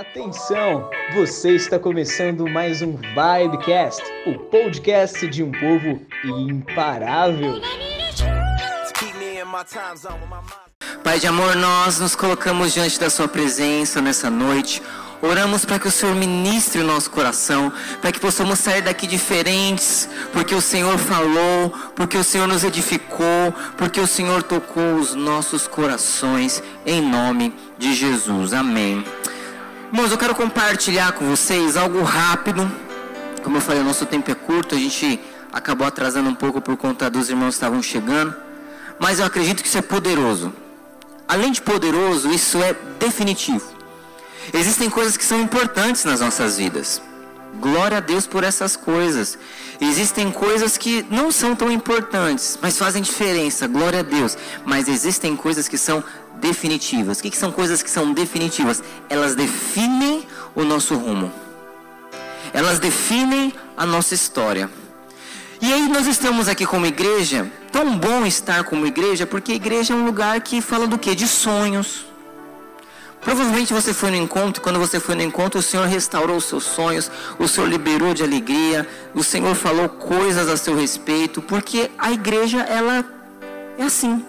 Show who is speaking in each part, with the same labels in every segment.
Speaker 1: Atenção! Você está começando mais um Vibecast, o podcast de um povo imparável.
Speaker 2: Pai de amor, nós nos colocamos diante da Sua presença nessa noite. Oramos para que o Senhor ministre o nosso coração, para que possamos sair daqui diferentes, porque o Senhor falou, porque o Senhor nos edificou, porque o Senhor tocou os nossos corações, em nome de Jesus. Amém. Irmãos, eu quero compartilhar com vocês algo rápido. Como eu falei, o nosso tempo é curto, a gente acabou atrasando um pouco por conta dos irmãos que estavam chegando, mas eu acredito que isso é poderoso. Além de poderoso, isso é definitivo. Existem coisas que são importantes nas nossas vidas. Glória a Deus por essas coisas. Existem coisas que não são tão importantes, mas fazem diferença. Glória a Deus. Mas existem coisas que são definitivas. O que, que são coisas que são definitivas? Elas definem o nosso rumo. Elas definem a nossa história. E aí nós estamos aqui como igreja. Tão bom estar como igreja, porque a igreja é um lugar que fala do que? De sonhos Provavelmente você foi no encontro, quando você foi no encontro, o Senhor restaurou os seus sonhos, o Senhor liberou de alegria, o Senhor falou coisas a seu respeito, porque a igreja, ela é assim.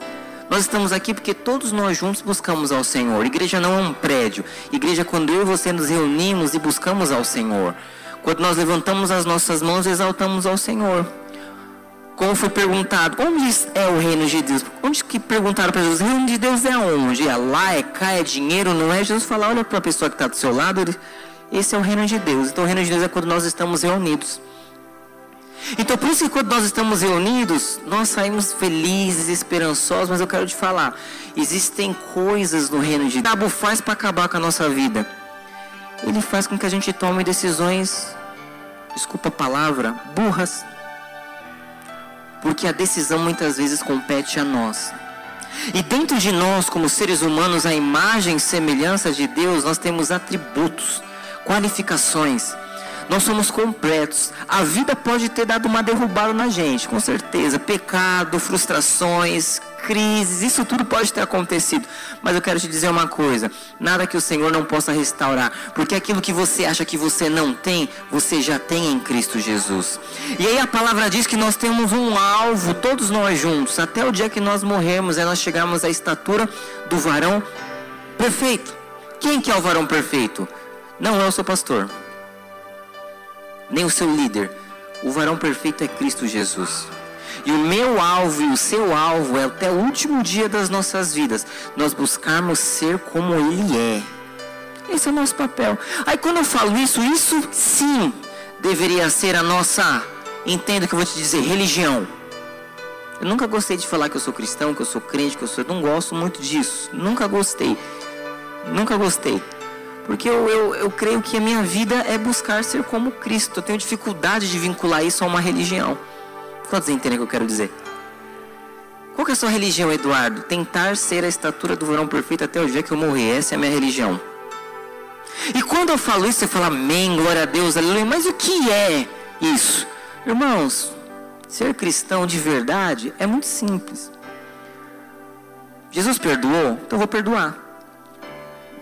Speaker 2: Nós estamos aqui porque todos nós juntos buscamos ao Senhor. Igreja não é um prédio. Igreja é quando eu e você nos reunimos e buscamos ao Senhor. Quando nós levantamos as nossas mãos, exaltamos ao Senhor como foi perguntado, onde é o reino de Deus? Onde que perguntaram para Jesus, o reino de Deus é onde? É lá, é cá, é dinheiro, não é? Jesus fala, olha para a pessoa que está do seu lado, esse é o reino de Deus. Então o reino de Deus é quando nós estamos reunidos. Então por isso que quando nós estamos reunidos, nós saímos felizes, esperançosos, mas eu quero te falar, existem coisas no reino de Deus. O diabo faz para acabar com a nossa vida. Ele faz com que a gente tome decisões, desculpa a palavra, burras porque a decisão muitas vezes compete a nós. E dentro de nós, como seres humanos, a imagem e semelhança de Deus, nós temos atributos, qualificações. Nós somos completos. A vida pode ter dado uma derrubada na gente, com certeza. Pecado, frustrações, crises, isso tudo pode ter acontecido. Mas eu quero te dizer uma coisa: nada que o Senhor não possa restaurar, porque aquilo que você acha que você não tem, você já tem em Cristo Jesus. E aí a palavra diz que nós temos um alvo, todos nós juntos, até o dia que nós morremos, é nós chegarmos à estatura do varão perfeito. Quem que é o varão perfeito? Não é o seu pastor, nem o seu líder. O varão perfeito é Cristo Jesus. E o meu alvo e o seu alvo é até o último dia das nossas vidas nós buscarmos ser como Ele é. Esse é o nosso papel. Aí quando eu falo isso, isso sim deveria ser a nossa, entenda que eu vou te dizer, religião. Eu nunca gostei de falar que eu sou cristão, que eu sou crente, que eu sou. Eu não gosto muito disso. Nunca gostei. Nunca gostei. Porque eu, eu, eu creio que a minha vida é buscar ser como Cristo. Eu tenho dificuldade de vincular isso a uma religião. Quantos entendem o que eu quero dizer? Qual que é a sua religião, Eduardo? Tentar ser a estatura do varão perfeito até o dia que eu morrer. Essa é a minha religião. E quando eu falo isso, você fala amém, glória a Deus, aleluia. Mas o que é isso? Irmãos, ser cristão de verdade é muito simples. Jesus perdoou, então eu vou perdoar.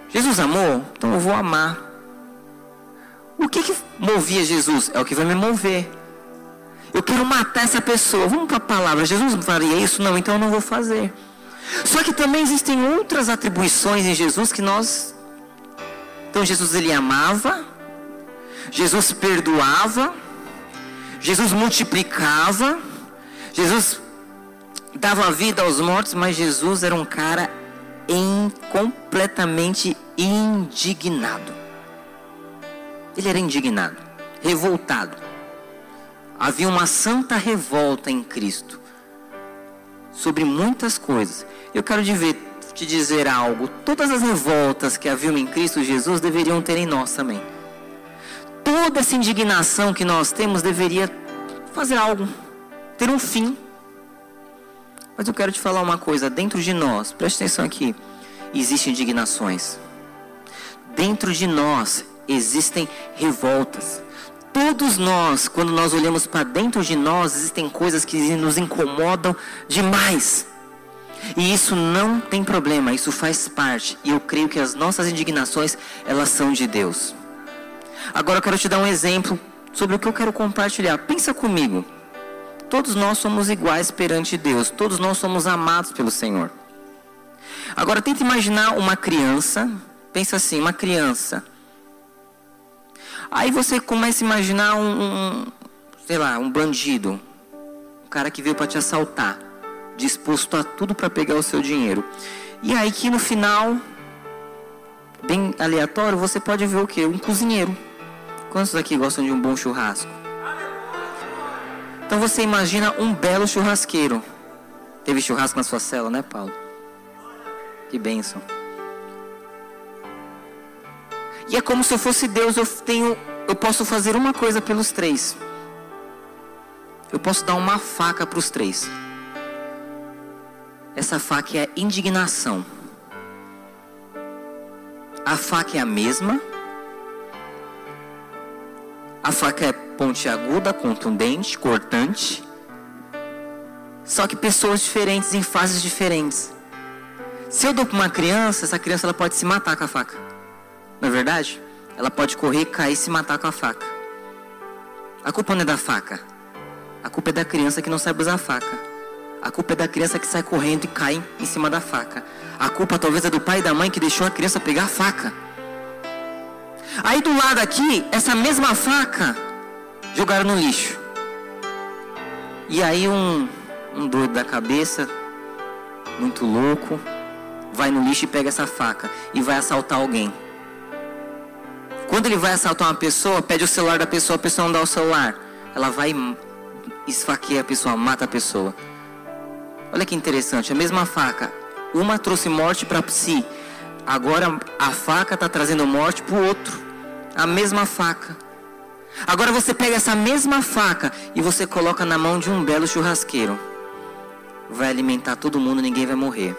Speaker 2: Jesus amou, então eu vou amar. O que, que movia Jesus? É o que vai me mover. Eu quero matar essa pessoa. Vamos para a palavra. Jesus faria isso? Não, então eu não vou fazer. Só que também existem outras atribuições em Jesus que nós. Então Jesus ele amava, Jesus perdoava, Jesus multiplicava, Jesus dava vida aos mortos, mas Jesus era um cara em, completamente indignado. Ele era indignado, revoltado havia uma santa revolta em Cristo sobre muitas coisas. Eu quero te, dizer algo: todas as revoltas que haviam em Cristo Jesus deveriam ter em nós também. Toda essa indignação que nós temos deveria fazer algo, ter um fim. Mas eu quero te falar uma coisa: dentro de nós, preste atenção aqui, existem indignações. Dentro de nós existem revoltas. Todos nós, quando nós olhamos para dentro de nós, existem coisas que nos incomodam demais. E isso não tem problema, isso faz parte. E eu creio que as nossas indignações, elas são de Deus. Agora eu quero te dar um exemplo sobre o que eu quero compartilhar. Pensa comigo. Todos nós somos iguais perante Deus, todos nós somos amados pelo Senhor. Agora tenta imaginar uma criança, pensa assim, uma criança. Aí você começa a imaginar um, um sei lá, um bandido, um cara que veio para te assaltar, disposto a tudo para pegar o seu dinheiro. E aí que no final, bem aleatório, você pode ver o que? Um cozinheiro. Quantos aqui gostam de um bom churrasco? Então você imagina um belo churrasqueiro. Teve churrasco na sua cela, né, Paulo? Que bênção. E é como se eu fosse Deus, eu tenho, eu posso fazer uma coisa pelos três. Eu posso dar uma faca para os três. Essa faca é indignação. A faca é a mesma. A faca é pontiaguda, contundente, cortante. Só que pessoas diferentes em fases diferentes. Se eu dou para uma criança, essa criança ela pode se matar com a faca. Não é verdade? Ela pode correr, cair e se matar com a faca. A culpa não é da faca. A culpa é da criança que não sabe usar a faca. A culpa é da criança que sai correndo e cai em cima da faca. A culpa talvez é do pai e da mãe que deixou a criança pegar a faca. Aí do lado aqui, essa mesma faca jogaram no lixo. E aí um, um doido da cabeça, muito louco, vai no lixo e pega essa faca e vai assaltar alguém. Quando ele vai assaltar uma pessoa, pede o celular da pessoa, a pessoa não dá o celular. Ela vai esfaqueia a pessoa, mata a pessoa. Olha que interessante, a mesma faca, uma trouxe morte para si, agora a faca está trazendo morte para o outro. A mesma faca. Agora você pega essa mesma faca e você coloca na mão de um belo churrasqueiro. Vai alimentar todo mundo, ninguém vai morrer.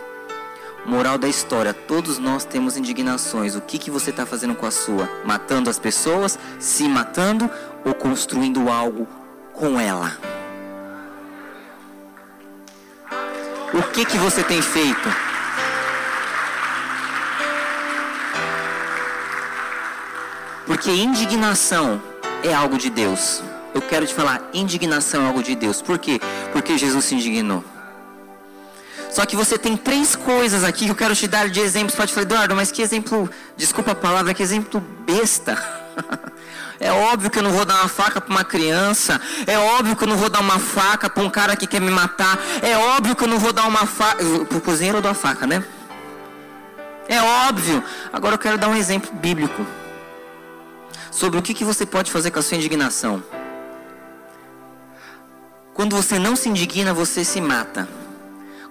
Speaker 2: Moral da história: todos nós temos indignações. O que, que você está fazendo com a sua? Matando as pessoas, se matando ou construindo algo com ela? O que que você tem feito? Porque indignação é algo de Deus. Eu quero te falar, indignação é algo de Deus. Por quê? Porque Jesus se indignou. Só que você tem três coisas aqui que eu quero te dar de exemplos. Pode falar, Eduardo, mas que exemplo, desculpa a palavra, que exemplo besta. É óbvio que eu não vou dar uma faca para uma criança. É óbvio que eu não vou dar uma faca para um cara que quer me matar. É óbvio que eu não vou dar uma faca. Para o cozinheiro eu dou a faca, né? É óbvio. Agora eu quero dar um exemplo bíblico. Sobre o que, que você pode fazer com a sua indignação. Quando você não se indigna, você se mata.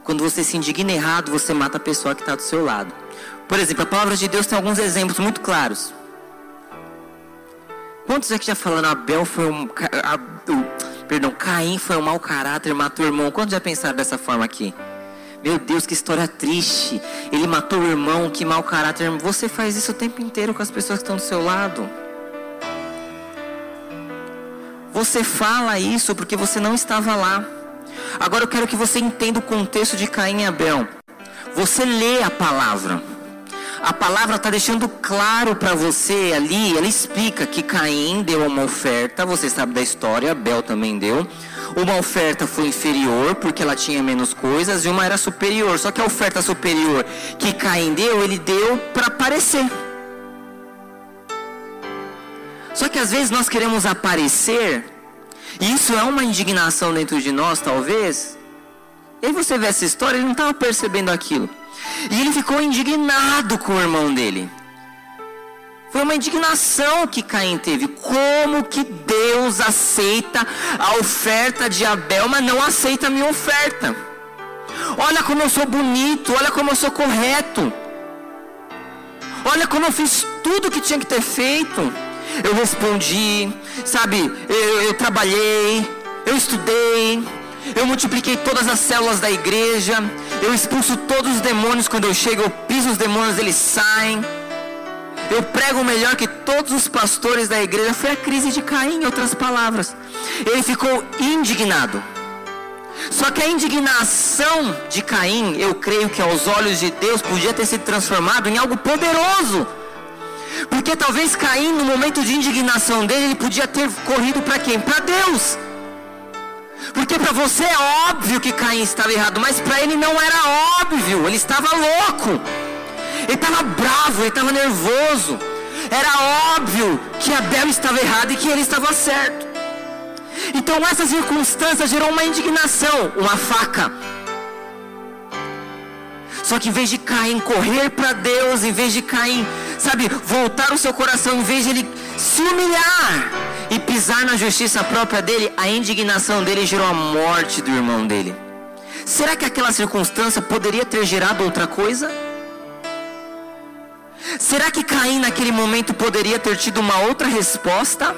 Speaker 2: Quando você se indigna errado, você mata a pessoa que está do seu lado. Por exemplo, a palavra de Deus tem alguns exemplos muito claros. Quantos é que já falaram Abel foi um. Perdão, Caim foi um mau caráter, matou o irmão? Quantos já pensaram dessa forma aqui? Meu Deus, que história triste. Ele matou o irmão, que mau caráter. Você faz isso o tempo inteiro com as pessoas que estão do seu lado. Você fala isso porque você não estava lá. Agora eu quero que você entenda o contexto de Caim e Abel. Você lê a palavra a palavra está deixando claro para você ali, ela explica que Caim deu uma oferta, você sabe da história, Abel também deu. Uma oferta foi inferior porque ela tinha menos coisas e uma era superior. Só que a oferta superior que Caim deu, ele deu para aparecer. Só que às vezes nós queremos aparecer, e isso é uma indignação dentro de nós, talvez. E aí você vê essa história, ele não estava percebendo aquilo. E ele ficou indignado com o irmão dele. Foi uma indignação que Caim teve. Como que Deus aceita a oferta de Abel, mas não aceita a minha oferta? Olha como eu sou bonito, olha como eu sou correto. Olha como eu fiz tudo o que tinha que ter feito. Eu respondi, sabe, eu, eu trabalhei, eu estudei, eu multipliquei todas as células da igreja. Eu expulso todos os demônios quando eu chego. Eu piso os demônios, eles saem. Eu prego melhor que todos os pastores da igreja. Foi a crise de Caim, em outras palavras. Ele ficou indignado. Só que a indignação de Caim, eu creio que aos olhos de Deus podia ter sido transformado em algo poderoso. Porque talvez Caim, no momento de indignação dele, ele podia ter corrido para quem? Para Deus. Porque para você é óbvio que Caim estava errado, mas para ele não era óbvio, ele estava louco. Ele estava bravo, ele estava nervoso. Era óbvio que Abel estava errado e que ele estava certo. Então essa circunstância gerou uma indignação, uma faca. Só que em vez de Caim correr para Deus, em vez de Caim, sabe, voltar o seu coração, em vez de ele se humilhar e pisar na justiça própria dele, a indignação dele gerou a morte do irmão dele. Será que aquela circunstância poderia ter gerado outra coisa? Será que Caim naquele momento poderia ter tido uma outra resposta?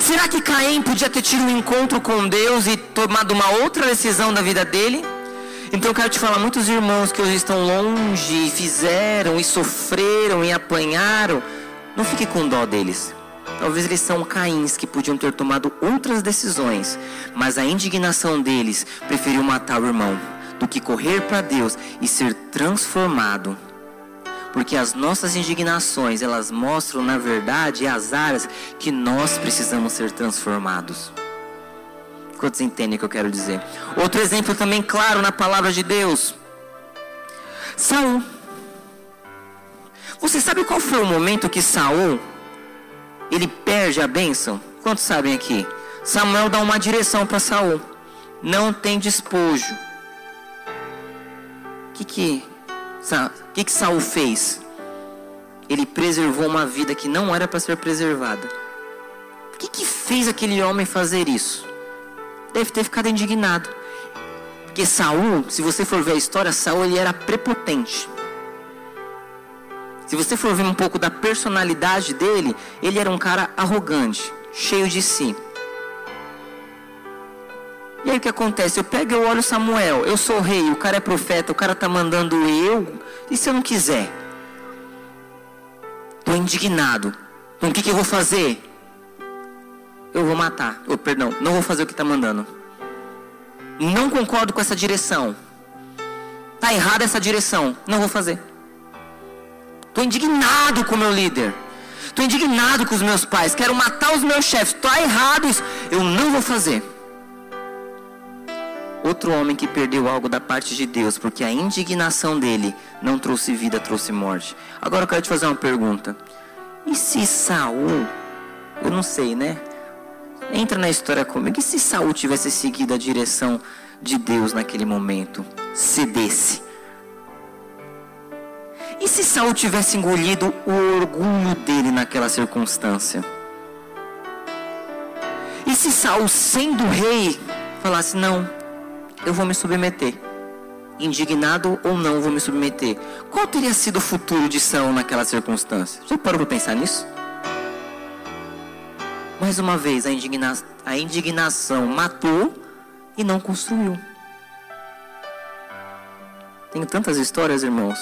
Speaker 2: Será que Caim podia ter tido um encontro com Deus e tomado uma outra decisão da vida dele? Então eu quero te falar, muitos irmãos que hoje estão longe, fizeram e sofreram e apanharam, não fique com dó deles. Talvez eles são Caíns que podiam ter tomado outras decisões, mas a indignação deles preferiu matar o irmão do que correr para Deus e ser transformado porque as nossas indignações, elas mostram, na verdade, as áreas que nós precisamos ser transformados. Quantos entendem o que eu quero dizer? Outro exemplo também claro na palavra de Deus. Saul. Você sabe qual foi o momento que Saul ele perde a bênção? Quantos sabem aqui? Samuel dá uma direção para Saul. Não tem despojo. O que que que, que Saul fez? Ele preservou uma vida que não era para ser preservada. O que, que fez aquele homem fazer isso? Deve ter ficado indignado. Porque Saul, se você for ver a história, Saul ele era prepotente. Se você for ver um pouco da personalidade dele, ele era um cara arrogante, cheio de si. E aí o que acontece? Eu pego e olho Samuel, eu sou rei, o cara é profeta, o cara está mandando eu, e se eu não quiser? Estou indignado. Então o que, que eu vou fazer? Eu vou matar. Oh, perdão, não vou fazer o que está mandando. Não concordo com essa direção. Está errada essa direção. Não vou fazer. Estou indignado com o meu líder. Estou indignado com os meus pais. Quero matar os meus chefes. Está errado isso. Eu não vou fazer outro homem que perdeu algo da parte de Deus, porque a indignação dele não trouxe vida, trouxe morte. Agora eu quero te fazer uma pergunta. E se Saul, eu não sei, né? Entra na história comigo. E se Saul tivesse seguido a direção de Deus naquele momento? Cedesse. E se Saul tivesse engolido o orgulho dele naquela circunstância? E se Saul, sendo rei, falasse: Não, eu vou me submeter. Indignado ou não, vou me submeter. Qual teria sido o futuro de Saul naquela circunstância? Você parou para pensar nisso? Mais uma vez, a, indigna... a indignação matou e não construiu. Tenho tantas histórias, irmãos.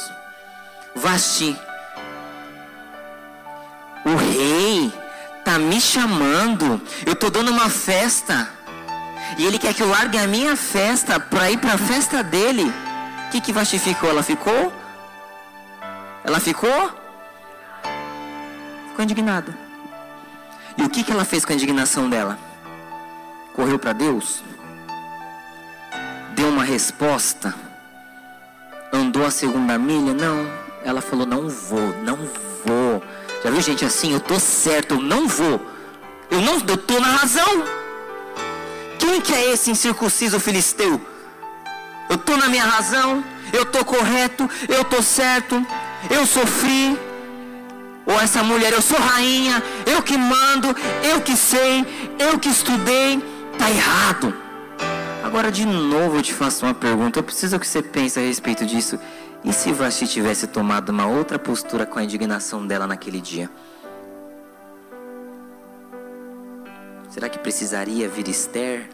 Speaker 2: Vasti. O rei tá me chamando. Eu tô dando uma festa. E ele quer que eu largue a minha festa para ir para a festa dele. O que, que Vasti ficou? Ela ficou? Ela ficou? Ficou indignada. E o que, que ela fez com a indignação dela? Correu para Deus? Deu uma resposta? Andou a segunda milha? Não. Ela falou: Não vou, não vou. Já viu gente assim? Eu tô certo, eu não vou. Eu não, eu tô na razão. Quem que é esse incircunciso filisteu? Eu estou na minha razão, eu estou correto, eu estou certo, eu sofri. Ou essa mulher, eu sou rainha, eu que mando, eu que sei, eu que estudei, está errado. Agora de novo eu te faço uma pergunta, eu preciso que você pense a respeito disso. E se Vasti tivesse tomado uma outra postura com a indignação dela naquele dia? Será que precisaria vir Esther?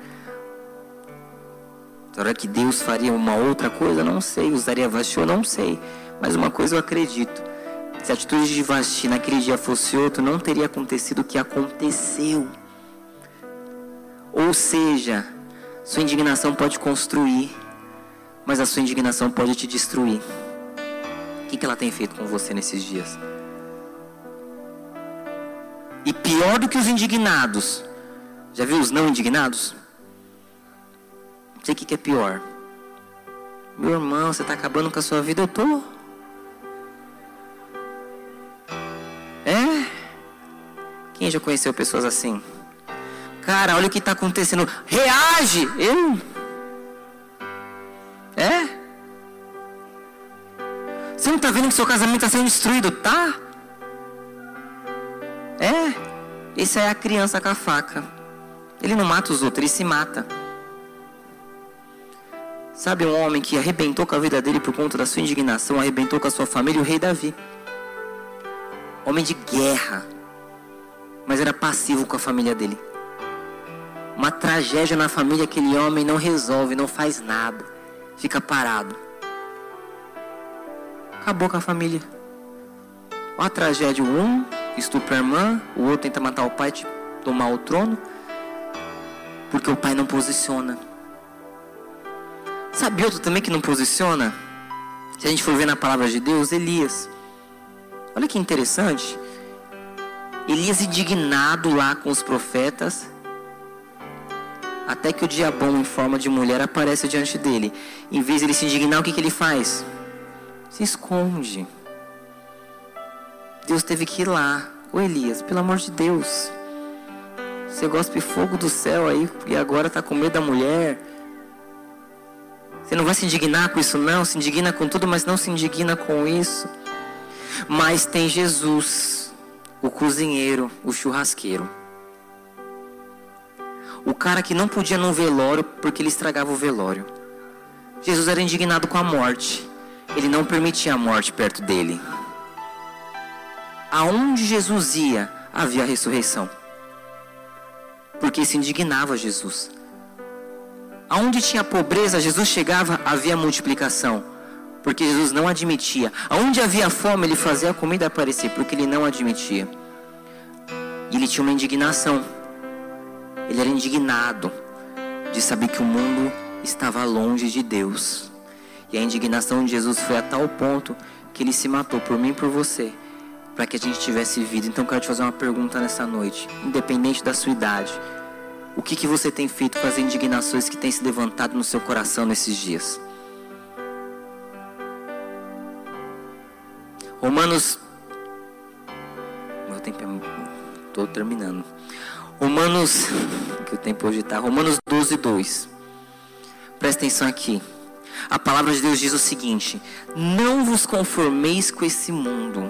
Speaker 2: Será que Deus faria uma outra coisa? Não sei. Usaria Vasti? Eu não sei. Mas uma coisa eu acredito. Se a atitude de Vasti naquele dia fosse outra, não teria acontecido o que aconteceu. Ou seja, Sua indignação pode construir, mas a sua indignação pode te destruir. O que, que ela tem feito com você nesses dias? E pior do que os indignados, já viu os não indignados? Não sei o que, que é pior. Meu irmão, você está acabando com a sua vida, eu tô. Quem já conheceu pessoas assim? Cara, olha o que está acontecendo. Reage! Eu. É? Você não está vendo que seu casamento está sendo destruído? Tá? É? Essa é a criança com a faca. Ele não mata os outros, ele se mata. Sabe um homem que arrebentou com a vida dele por conta da sua indignação, arrebentou com a sua família, o rei Davi. Homem de guerra, mas era passivo com a família dele. Uma tragédia na família, aquele homem não resolve, não faz nada, fica parado. Acabou com a família. Olha a tragédia, um estupra a irmã, o outro tenta matar o pai, tomar o trono, porque o pai não posiciona. Sabe outro também que não posiciona? Se a gente for ver na palavra de Deus, Elias. Olha que interessante. Elias indignado lá com os profetas. Até que o diabão em forma de mulher aparece diante dele. Em vez de ele se indignar, o que, que ele faz? Se esconde. Deus teve que ir lá. Ô Elias, pelo amor de Deus. Você gospe fogo do céu aí e agora está com medo da mulher. Você não vai se indignar com isso, não. Se indigna com tudo, mas não se indigna com isso. Mas tem Jesus, o cozinheiro, o churrasqueiro. O cara que não podia num velório porque ele estragava o velório. Jesus era indignado com a morte. Ele não permitia a morte perto dele. Aonde Jesus ia, havia a ressurreição. Porque se indignava Jesus. Aonde tinha pobreza, Jesus chegava, havia multiplicação. Porque Jesus não admitia. Aonde havia fome, ele fazia a comida aparecer, porque ele não admitia. E ele tinha uma indignação. Ele era indignado de saber que o mundo estava longe de Deus. E a indignação de Jesus foi a tal ponto que ele se matou por mim e por você, para que a gente tivesse vida. Então eu quero te fazer uma pergunta nessa noite, independente da sua idade. O que, que você tem feito com as indignações que têm se levantado no seu coração nesses dias? Romanos. Meu tempo é. Estou terminando. Romanos. Que o tempo hoje está. Romanos 12, 2. Presta atenção aqui. A palavra de Deus diz o seguinte: Não vos conformeis com esse mundo,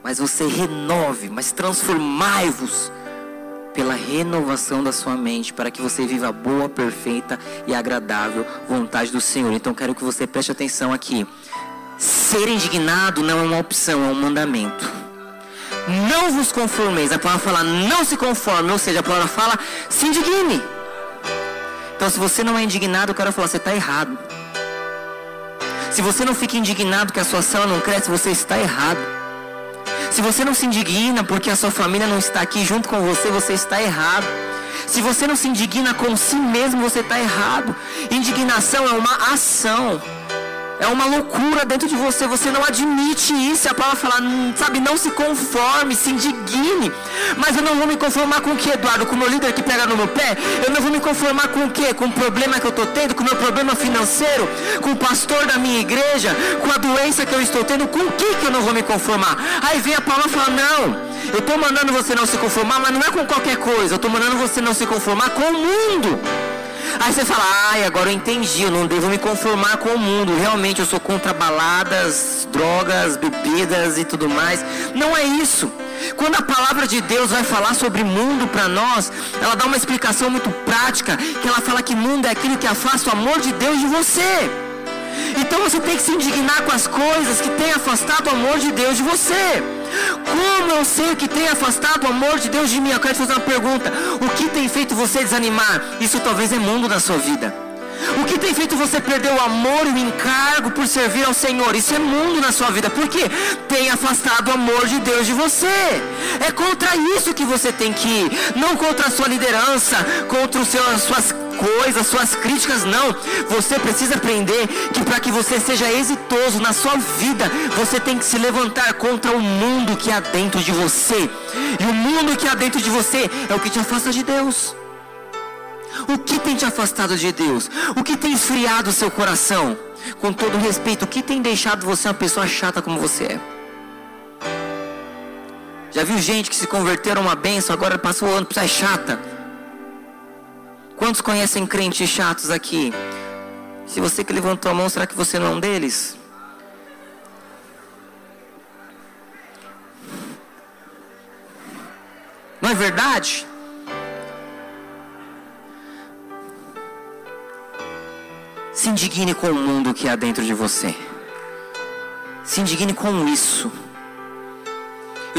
Speaker 2: mas você renove, mas transformai-vos pela renovação da sua mente, para que você viva a boa, perfeita e agradável vontade do Senhor. Então quero que você preste atenção aqui. Ser indignado não é uma opção, é um mandamento. Não vos conformeis. A palavra fala não se conforme, ou seja, a palavra fala se indigne. Então se você não é indignado, eu quero falar, você está errado. Se você não fica indignado que a sua célula não cresce, você está errado. Se você não se indigna porque a sua família não está aqui junto com você, você está errado. Se você não se indigna com si mesmo, você está errado. Indignação é uma ação. É uma loucura dentro de você, você não admite isso. A palavra fala, sabe, não se conforme, se indigne. Mas eu não vou me conformar com o que, Eduardo? Com o meu líder que pega no meu pé? Eu não vou me conformar com o que? Com o problema que eu estou tendo, com o meu problema financeiro, com o pastor da minha igreja, com a doença que eu estou tendo. Com o que, que eu não vou me conformar? Aí vem a palavra e fala, não, eu estou mandando você não se conformar, mas não é com qualquer coisa. Eu estou mandando você não se conformar com o mundo. Aí você fala, ai, agora eu entendi, eu não devo me conformar com o mundo. Realmente eu sou contra baladas, drogas, bebidas e tudo mais. Não é isso. Quando a palavra de Deus vai falar sobre mundo para nós, ela dá uma explicação muito prática, que ela fala que mundo é aquilo que afasta o amor de Deus de você. Então você tem que se indignar com as coisas que têm afastado o amor de Deus de você. Como eu sei que tem afastado o amor de Deus de mim? Eu quero te fazer uma pergunta. O que tem feito você desanimar? Isso talvez é mundo na sua vida. O que tem feito você perder o amor e o encargo por servir ao Senhor? Isso é mundo na sua vida. Por quê? Tem afastado o amor de Deus de você. É contra isso que você tem que ir. Não contra a sua liderança, contra os seus, as suas coisas, suas críticas, não. Você precisa aprender que para que você seja exitoso na sua vida, você tem que se levantar contra o mundo que há dentro de você. E o mundo que há dentro de você é o que te afasta de Deus. O que tem te afastado de Deus? O que tem esfriado o seu coração? Com todo respeito, o que tem deixado você uma pessoa chata como você é? Já viu gente que se converteram a uma benção, agora passou o ano para é chata? Quantos conhecem crentes chatos aqui? Se você que levantou a mão, será que você não é um deles? Não é verdade? Se indigne com o mundo que há dentro de você. Se indigne com isso.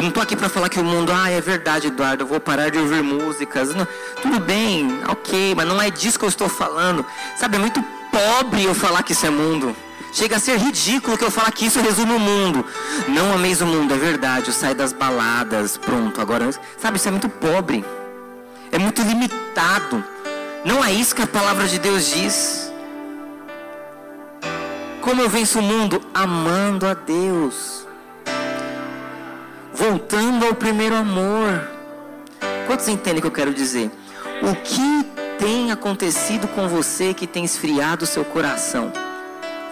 Speaker 2: Eu não estou aqui para falar que o mundo, ah, é verdade, Eduardo, eu vou parar de ouvir músicas. Não, tudo bem, ok, mas não é disso que eu estou falando. Sabe, é muito pobre eu falar que isso é mundo. Chega a ser ridículo que eu falar que isso resume o mundo. Não ameis o mundo, é verdade. Eu saio das baladas, pronto. Agora, sabe, isso é muito pobre. É muito limitado. Não é isso que a palavra de Deus diz. Como eu venço o mundo? Amando a Deus. Voltando ao primeiro amor. Quantos entendem o que eu quero dizer? O que tem acontecido com você que tem esfriado o seu coração?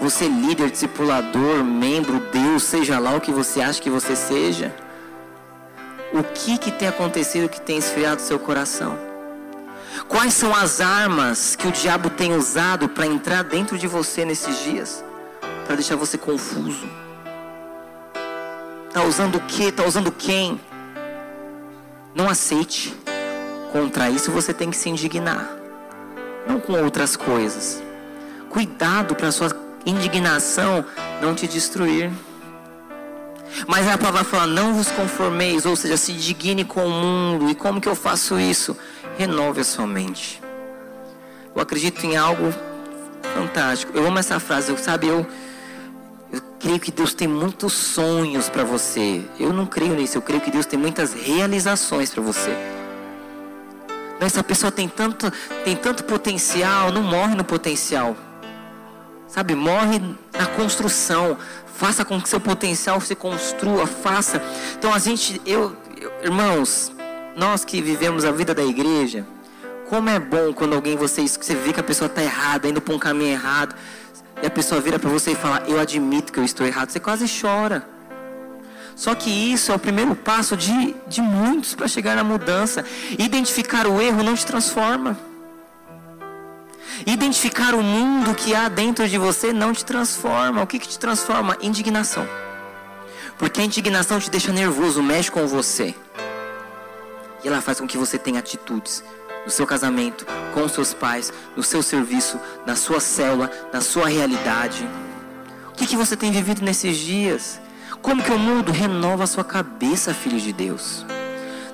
Speaker 2: Você líder, discipulador, membro, Deus, seja lá o que você acha que você seja. O que, que tem acontecido que tem esfriado o seu coração? Quais são as armas que o diabo tem usado para entrar dentro de você nesses dias? para deixar você confuso. Está usando o que? Está usando quem? Não aceite. Contra isso você tem que se indignar. Não com outras coisas. Cuidado para sua indignação não te destruir. Mas a palavra fala: não vos conformeis, ou seja, se indigne com o mundo. E como que eu faço isso? Renove a sua mente. Eu acredito em algo fantástico. Eu amo essa frase, eu, sabe, eu eu creio que Deus tem muitos sonhos para você. Eu não creio nisso, eu creio que Deus tem muitas realizações para você. Essa pessoa tem tanto, tem tanto potencial, não morre no potencial. Sabe, morre na construção. Faça com que seu potencial se construa, faça. Então a gente, eu, eu irmãos, nós que vivemos a vida da igreja, como é bom quando alguém você, você vê que a pessoa está errada, indo para um caminho errado e a pessoa vira para você e fala: Eu admito que eu estou errado, você quase chora. Só que isso é o primeiro passo de, de muitos para chegar na mudança. Identificar o erro não te transforma. Identificar o mundo que há dentro de você não te transforma. O que, que te transforma? Indignação. Porque a indignação te deixa nervoso, mexe com você. E ela faz com que você tenha atitudes no seu casamento, com os seus pais, no seu serviço, na sua célula, na sua realidade. O que, que você tem vivido nesses dias? Como que o mundo renova a sua cabeça, filho de Deus?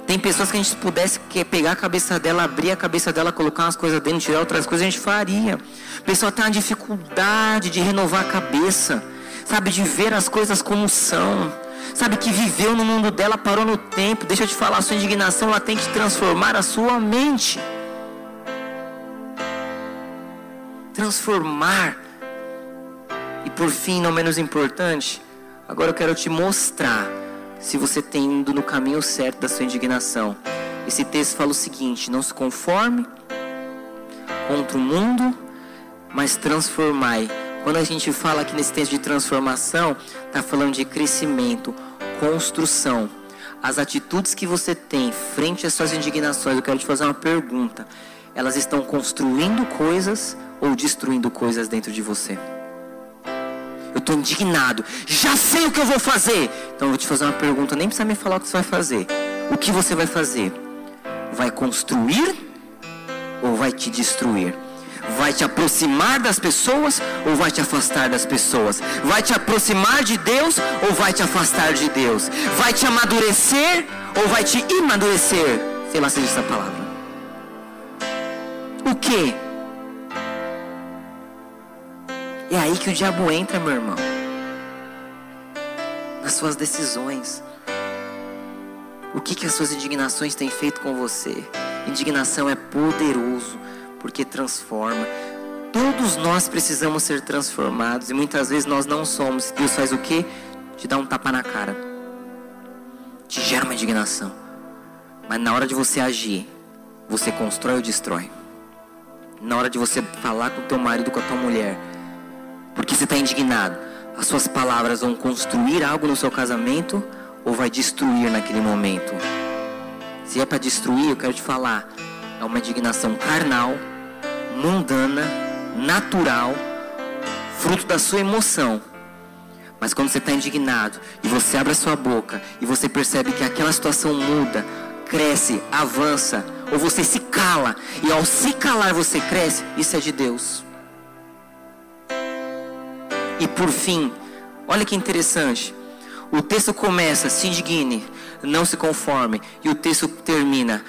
Speaker 2: Tem pessoas que a gente pudesse pegar a cabeça dela, abrir a cabeça dela, colocar umas coisas dentro, tirar outras coisas, a gente faria. A pessoa tem uma dificuldade de renovar a cabeça, sabe, de ver as coisas como são sabe, que viveu no mundo dela, parou no tempo. Deixa eu te falar, a sua indignação ela tem que transformar a sua mente. Transformar. E por fim, não menos importante, agora eu quero te mostrar se você tem indo no caminho certo da sua indignação. Esse texto fala o seguinte: não se conforme contra o mundo, mas transformai quando a gente fala aqui nesse texto de transformação, está falando de crescimento, construção. As atitudes que você tem frente às suas indignações, eu quero te fazer uma pergunta. Elas estão construindo coisas ou destruindo coisas dentro de você? Eu estou indignado. Já sei o que eu vou fazer. Então eu vou te fazer uma pergunta. Nem precisa me falar o que você vai fazer. O que você vai fazer? Vai construir ou vai te destruir? Vai te aproximar das pessoas ou vai te afastar das pessoas? Vai te aproximar de Deus ou vai te afastar de Deus? Vai te amadurecer ou vai te imadurecer? Sei lá se existe essa palavra. O que? É aí que o diabo entra, meu irmão. Nas suas decisões. O que, que as suas indignações têm feito com você? Indignação é poderoso porque transforma. Todos nós precisamos ser transformados e muitas vezes nós não somos. Deus faz o quê? Te dá um tapa na cara. Te gera uma indignação. Mas na hora de você agir, você constrói ou destrói. Na hora de você falar com o teu marido, com a tua mulher, porque você está indignado, as suas palavras vão construir algo no seu casamento ou vai destruir naquele momento? Se é para destruir, eu quero te falar, é uma indignação carnal, mundana, natural, fruto da sua emoção. Mas quando você está indignado e você abre a sua boca e você percebe que aquela situação muda, cresce, avança, ou você se cala e ao se calar você cresce, isso é de Deus. E por fim, olha que interessante. O texto começa, se indigne, não se conforme, e o texto termina,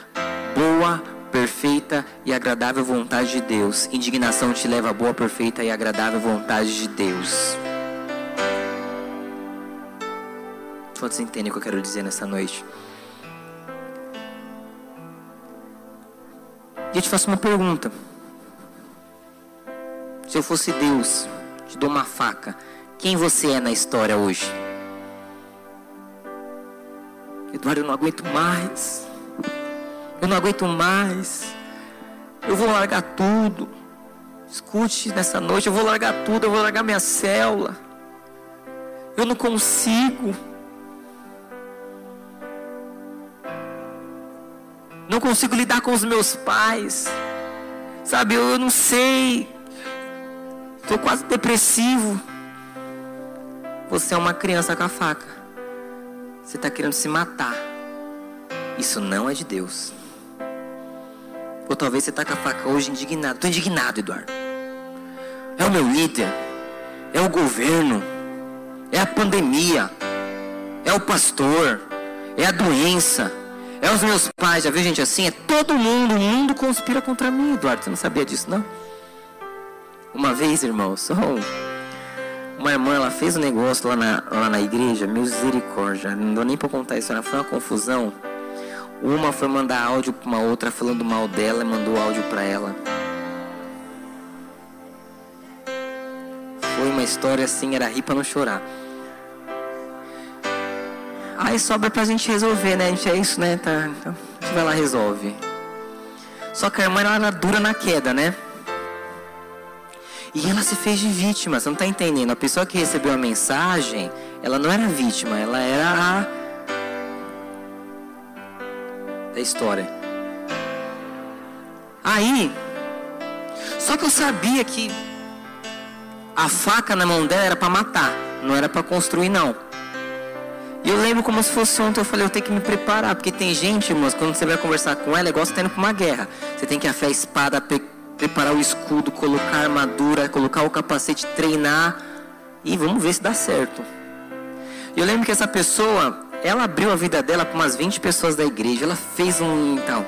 Speaker 2: boa perfeita e agradável vontade de Deus. Indignação te leva à boa, perfeita e agradável vontade de Deus. Todos entendem o que eu quero dizer nessa noite? E eu te faço uma pergunta. Se eu fosse Deus, te dou uma faca, quem você é na história hoje? Eduardo, eu não aguento mais. Eu não aguento mais. Eu vou largar tudo. Escute nessa noite, eu vou largar tudo, eu vou largar minha célula. Eu não consigo. Não consigo lidar com os meus pais. Sabe, eu, eu não sei. Estou quase depressivo. Você é uma criança com a faca. Você está querendo se matar. Isso não é de Deus. Ou talvez você está com a faca hoje indignado. Estou indignado, Eduardo. É o meu líder. É o governo. É a pandemia. É o pastor. É a doença. É os meus pais. Já viu gente assim? É todo mundo. O mundo conspira contra mim, Eduardo. Você não sabia disso, não? Uma vez, irmão, só uma irmã, ela fez um negócio lá na, lá na igreja, misericórdia. Não dou nem para contar isso, foi uma confusão. Uma foi mandar áudio para uma outra falando mal dela e mandou áudio para ela. Foi uma história assim, era rir para não chorar. Aí sobra pra gente resolver, né? A gente é isso, né? Tá, então, a gente vai lá resolve. Só que a irmã era dura na queda, né? E ela se fez de vítima, você não está entendendo? A pessoa que recebeu a mensagem, ela não era vítima, ela era a da história. Aí, só que eu sabia que a faca na mão dela era para matar, não era para construir não. E eu lembro como se fosse ontem, eu falei, eu tenho que me preparar, porque tem gente, irmãos, quando você vai conversar com ela, é igual você tá indo pra uma guerra. Você tem que afiar a espada, preparar o escudo, colocar a armadura, colocar o capacete, treinar. E vamos ver se dá certo. Eu lembro que essa pessoa, ela abriu a vida dela para umas 20 pessoas da igreja. Ela fez um tal.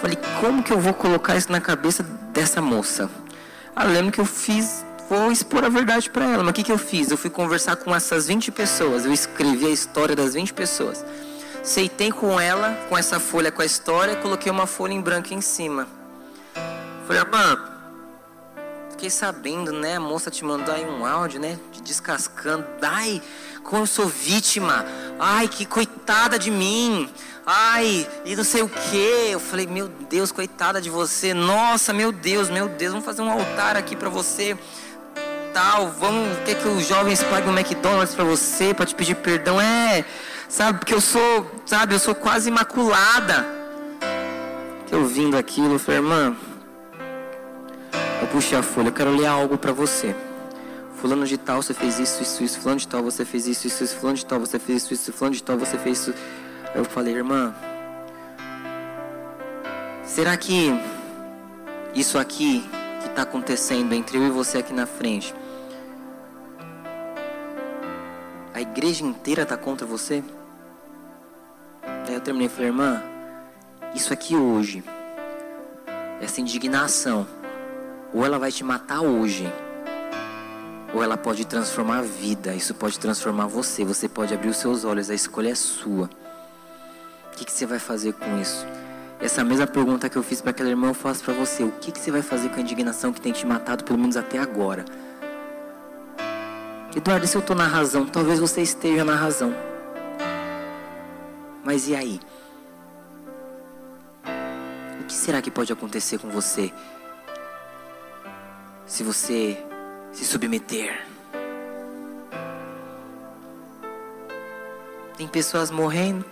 Speaker 2: Falei, como que eu vou colocar isso na cabeça dessa moça? Ah, lembro que eu fiz, vou expor a verdade para ela. Mas o que, que eu fiz? Eu fui conversar com essas 20 pessoas. Eu escrevi a história das 20 pessoas. Seitei com ela, com essa folha com a história, coloquei uma folha em branco em cima. Falei, irmã, fiquei sabendo, né? A moça te mandou aí um áudio, né? Te descascando. Ai, como eu sou vítima. Ai, que coitada de mim. Ai, e não sei o que. Eu falei, meu Deus, coitada de você. Nossa, meu Deus, meu Deus, vamos fazer um altar aqui para você. Tal, vamos, quer que os jovens paguem um McDonald's para você, para te pedir perdão? É, sabe, porque eu sou, sabe, eu sou quase imaculada. Eu vindo aquilo, eu falei, irmã, eu puxei a folha, eu quero ler algo para você. Fulano de tal, você fez isso, isso, isso. Fulano de tal, você fez isso, isso, isso. Fulano de tal, você fez isso, isso. Fulano de tal, você fez isso. Eu falei, irmã, será que isso aqui que está acontecendo entre eu e você aqui na frente, a igreja inteira está contra você? Aí eu terminei e falei, irmã, isso aqui hoje, essa indignação, ou ela vai te matar hoje ou ela pode transformar a vida. Isso pode transformar você. Você pode abrir os seus olhos. A escolha é sua. O que, que você vai fazer com isso? Essa mesma pergunta que eu fiz para aquela irmã, eu faço para você. O que, que você vai fazer com a indignação que tem te matado, pelo menos até agora? Eduardo, se eu estou na razão, talvez você esteja na razão. Mas e aí? O que será que pode acontecer com você se você se submeter? Tem pessoas morrendo,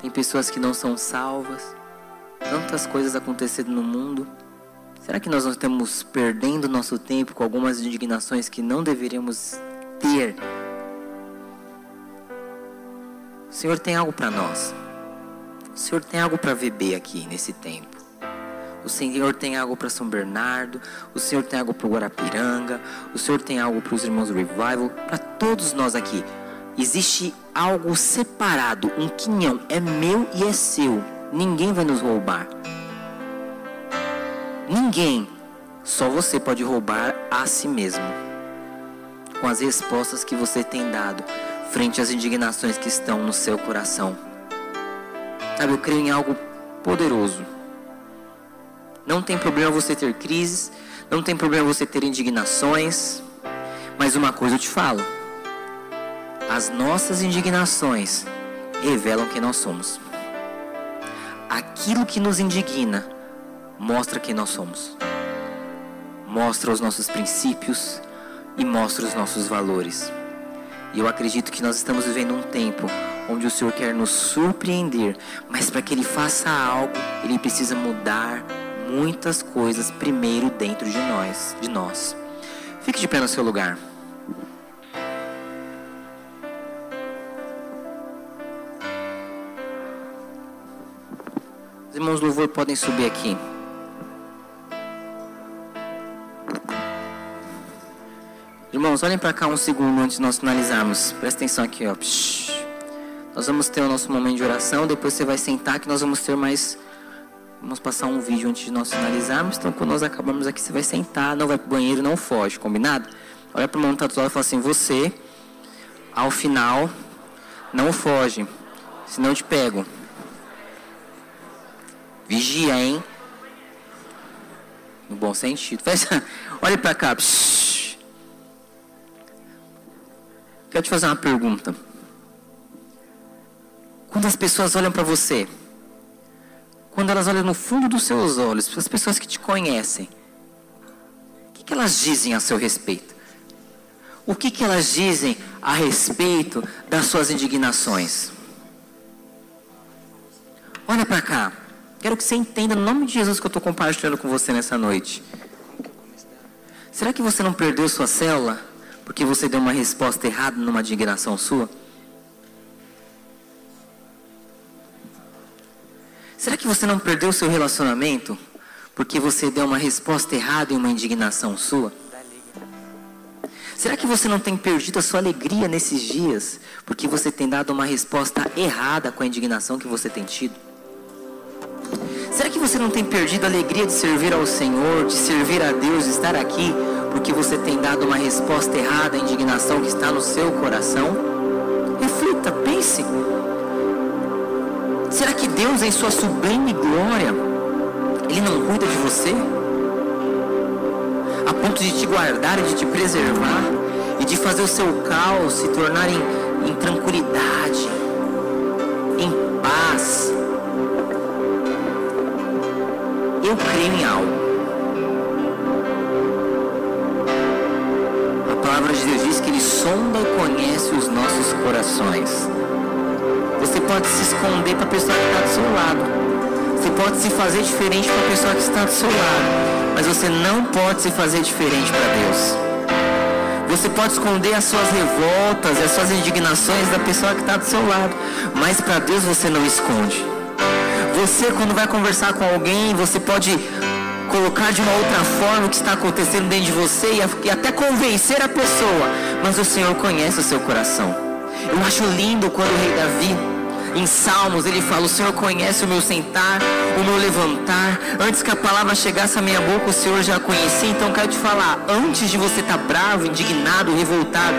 Speaker 2: tem pessoas que não são salvas, tantas coisas acontecendo no mundo. Será que nós não estamos perdendo nosso tempo com algumas indignações que não deveríamos ter? O Senhor tem algo para nós. O Senhor tem algo para beber aqui nesse tempo. O Senhor tem algo para São Bernardo. O Senhor tem algo para o Guarapiranga. O Senhor tem algo para os irmãos do Revival. Para todos nós aqui. Existe algo separado. Um quinhão é meu e é seu. Ninguém vai nos roubar. Ninguém, só você pode roubar a si mesmo. Com as respostas que você tem dado frente às indignações que estão no seu coração. Sabe, eu creio em algo poderoso. Não tem problema você ter crises, não tem problema você ter indignações, mas uma coisa eu te falo: as nossas indignações revelam quem nós somos. Aquilo que nos indigna mostra quem nós somos, mostra os nossos princípios e mostra os nossos valores. E eu acredito que nós estamos vivendo um tempo onde o Senhor quer nos surpreender, mas para que Ele faça algo, Ele precisa mudar muitas coisas primeiro dentro de nós, de nós. Fique de pé no seu lugar. Os irmãos do louvor podem subir aqui. Irmãos, olhem para cá um segundo antes de nós finalizarmos. Presta atenção aqui, ó. Nós vamos ter o nosso momento de oração. Depois você vai sentar que nós vamos ter mais. Vamos passar um vídeo antes de nós finalizarmos. Então, quando nós acabarmos aqui, você vai sentar, não vai pro banheiro, não foge, combinado? Olha para o irmão tatuado e fala assim: Você, ao final, não foge, senão eu te pego. Vigia, hein? No bom sentido. Olha para cá. Quero te fazer uma pergunta. Quando as pessoas olham para você, quando elas olham no fundo dos seus olhos, as pessoas que te conhecem, o que, que elas dizem a seu respeito? O que, que elas dizem a respeito das suas indignações? Olha para cá. Quero que você entenda, no nome de Jesus, que eu estou compartilhando com você nessa noite. Será que você não perdeu sua célula? porque você deu uma resposta errada numa indignação sua? Será que você não perdeu seu relacionamento porque você deu uma resposta errada em uma indignação sua? Será que você não tem perdido a sua alegria nesses dias porque você tem dado uma resposta errada com a indignação que você tem tido? Será que você não tem perdido a alegria de servir ao Senhor, de servir a Deus, de estar aqui porque você tem dado uma resposta errada à indignação que está no seu coração? Reflita, pense. Será que Deus, em sua sublime glória, Ele não cuida de você? A ponto de te guardar e de te preservar e de fazer o seu caos se tornar em, em tranquilidade, em paz. Eu creio em algo. palavra de Deus diz que Ele sonda e conhece os nossos corações. Pode se esconder para a pessoa que está do seu lado. Você pode se fazer diferente para a pessoa que está do seu lado. Mas você não pode se fazer diferente para Deus. Você pode esconder as suas revoltas as suas indignações da pessoa que está do seu lado. Mas para Deus você não esconde. Você, quando vai conversar com alguém, você pode colocar de uma outra forma o que está acontecendo dentro de você e, até convencer a pessoa, mas o Senhor conhece o seu coração. Eu acho lindo quando o rei Davi, em Salmos, ele fala: O Senhor conhece o meu sentar, o meu levantar. Antes que a palavra chegasse à minha boca, o Senhor já conhecia. Então, quero te falar: antes de você estar bravo, indignado, revoltado,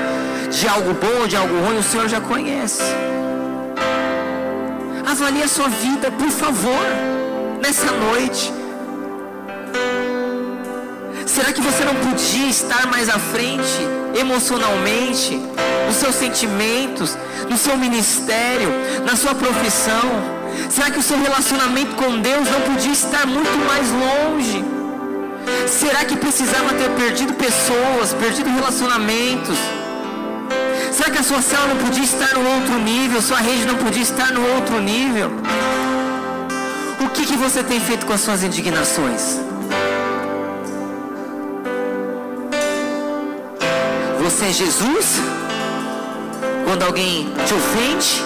Speaker 2: de algo bom ou de algo ruim, o Senhor já conhece. Avalie a sua vida, por favor, nessa noite. Será que você não podia estar mais à frente, emocionalmente, nos seus sentimentos, no seu ministério, na sua profissão? Será que o seu relacionamento com Deus não podia estar muito mais longe? Será que precisava ter perdido pessoas, perdido relacionamentos? Será que a sua célula não podia estar no outro nível? Sua rede não podia estar no outro nível? O que, que você tem feito com as suas indignações? Você é Jesus? Quando alguém te ofende?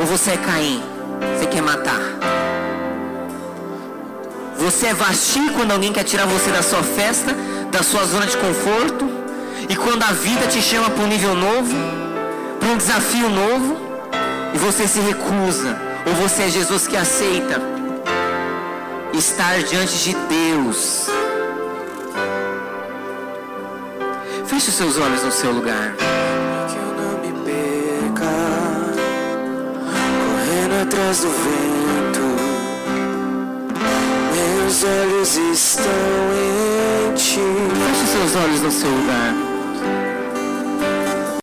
Speaker 2: Ou você é Caim? Você quer matar? Você é Vasti quando alguém quer tirar você da sua festa, da sua zona de conforto? E quando a vida te chama para um nível novo, para um desafio novo, e você se recusa? Ou você é Jesus que aceita estar diante de Deus? Feche seus olhos no seu lugar.
Speaker 3: Que eu não me perca, correndo atrás do vento. Meus olhos estão em ti.
Speaker 2: Feche seus olhos no seu lugar.